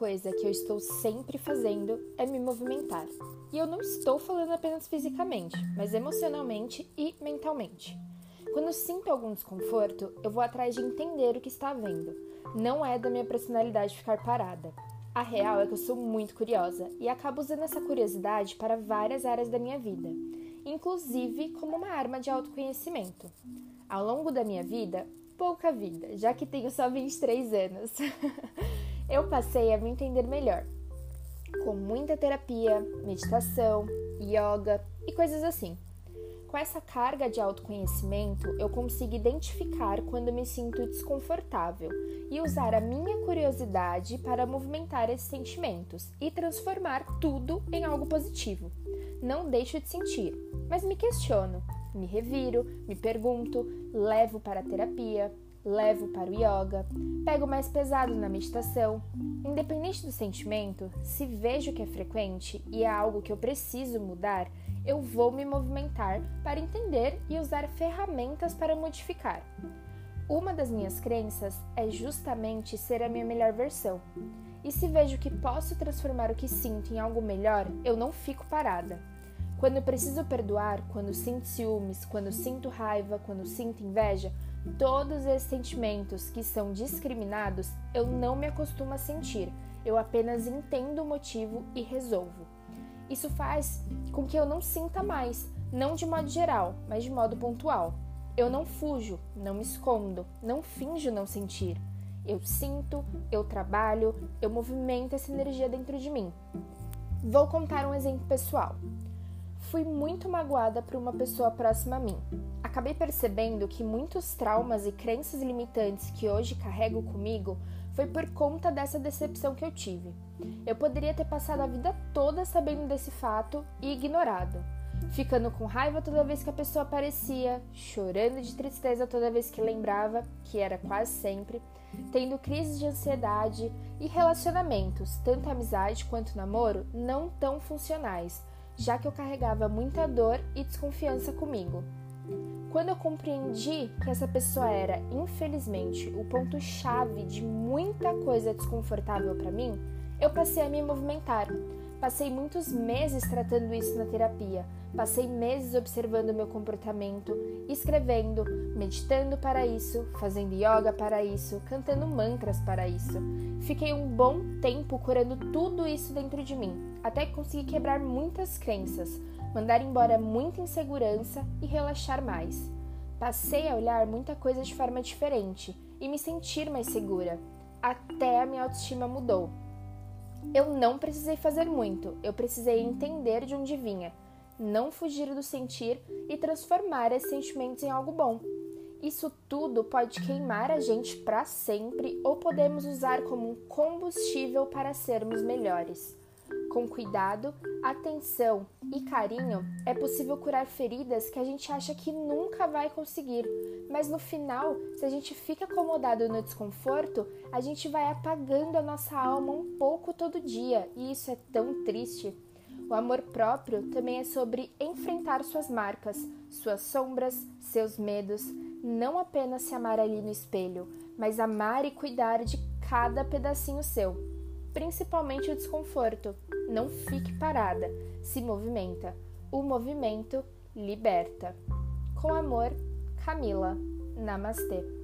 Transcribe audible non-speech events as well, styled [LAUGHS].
coisa que eu estou sempre fazendo é me movimentar. E eu não estou falando apenas fisicamente, mas emocionalmente e mentalmente. Quando sinto algum desconforto, eu vou atrás de entender o que está havendo. Não é da minha personalidade ficar parada. A real é que eu sou muito curiosa e acabo usando essa curiosidade para várias áreas da minha vida, inclusive como uma arma de autoconhecimento. Ao longo da minha vida, pouca vida, já que tenho só 23 anos, [LAUGHS] eu passei a me entender melhor, com muita terapia, meditação, yoga e coisas assim. Com essa carga de autoconhecimento, eu consigo identificar quando me sinto desconfortável e usar a minha curiosidade para movimentar esses sentimentos e transformar tudo em algo positivo. Não deixo de sentir, mas me questiono, me reviro, me pergunto, levo para a terapia, levo para o yoga, pego mais pesado na meditação. Independente do sentimento, se vejo que é frequente e é algo que eu preciso mudar, eu vou me movimentar para entender e usar ferramentas para modificar. Uma das minhas crenças é justamente ser a minha melhor versão. E se vejo que posso transformar o que sinto em algo melhor, eu não fico parada. Quando preciso perdoar, quando sinto ciúmes, quando sinto raiva, quando sinto inveja, todos esses sentimentos que são discriminados, eu não me acostumo a sentir, eu apenas entendo o motivo e resolvo. Isso faz com que eu não sinta mais, não de modo geral, mas de modo pontual. Eu não fujo, não me escondo, não finjo não sentir. Eu sinto, eu trabalho, eu movimento essa energia dentro de mim. Vou contar um exemplo pessoal. Fui muito magoada por uma pessoa próxima a mim. Acabei percebendo que muitos traumas e crenças limitantes que hoje carrego comigo foi por conta dessa decepção que eu tive. Eu poderia ter passado a vida toda sabendo desse fato e ignorado, ficando com raiva toda vez que a pessoa aparecia, chorando de tristeza toda vez que lembrava, que era quase sempre, tendo crises de ansiedade e relacionamentos, tanto amizade quanto namoro, não tão funcionais, já que eu carregava muita dor e desconfiança comigo. Quando eu compreendi que essa pessoa era, infelizmente, o ponto-chave de muita coisa desconfortável para mim, eu passei a me movimentar. Passei muitos meses tratando isso na terapia. Passei meses observando meu comportamento, escrevendo, meditando para isso, fazendo yoga para isso, cantando mantras para isso. Fiquei um bom tempo curando tudo isso dentro de mim, até que consegui quebrar muitas crenças, mandar embora muita insegurança e relaxar mais. Passei a olhar muita coisa de forma diferente e me sentir mais segura. Até a minha autoestima mudou. Eu não precisei fazer muito, eu precisei entender de onde vinha, não fugir do sentir e transformar esses sentimentos em algo bom. Isso tudo pode queimar a gente para sempre ou podemos usar como um combustível para sermos melhores. Com cuidado, atenção e carinho, é possível curar feridas que a gente acha que nunca vai conseguir, mas no final, se a gente fica acomodado no desconforto, a gente vai apagando a nossa alma um pouco todo dia, e isso é tão triste. O amor próprio também é sobre enfrentar suas marcas, suas sombras, seus medos, não apenas se amar ali no espelho, mas amar e cuidar de cada pedacinho seu principalmente o desconforto. Não fique parada, se movimenta. O movimento liberta. Com amor, Camila. Namastê.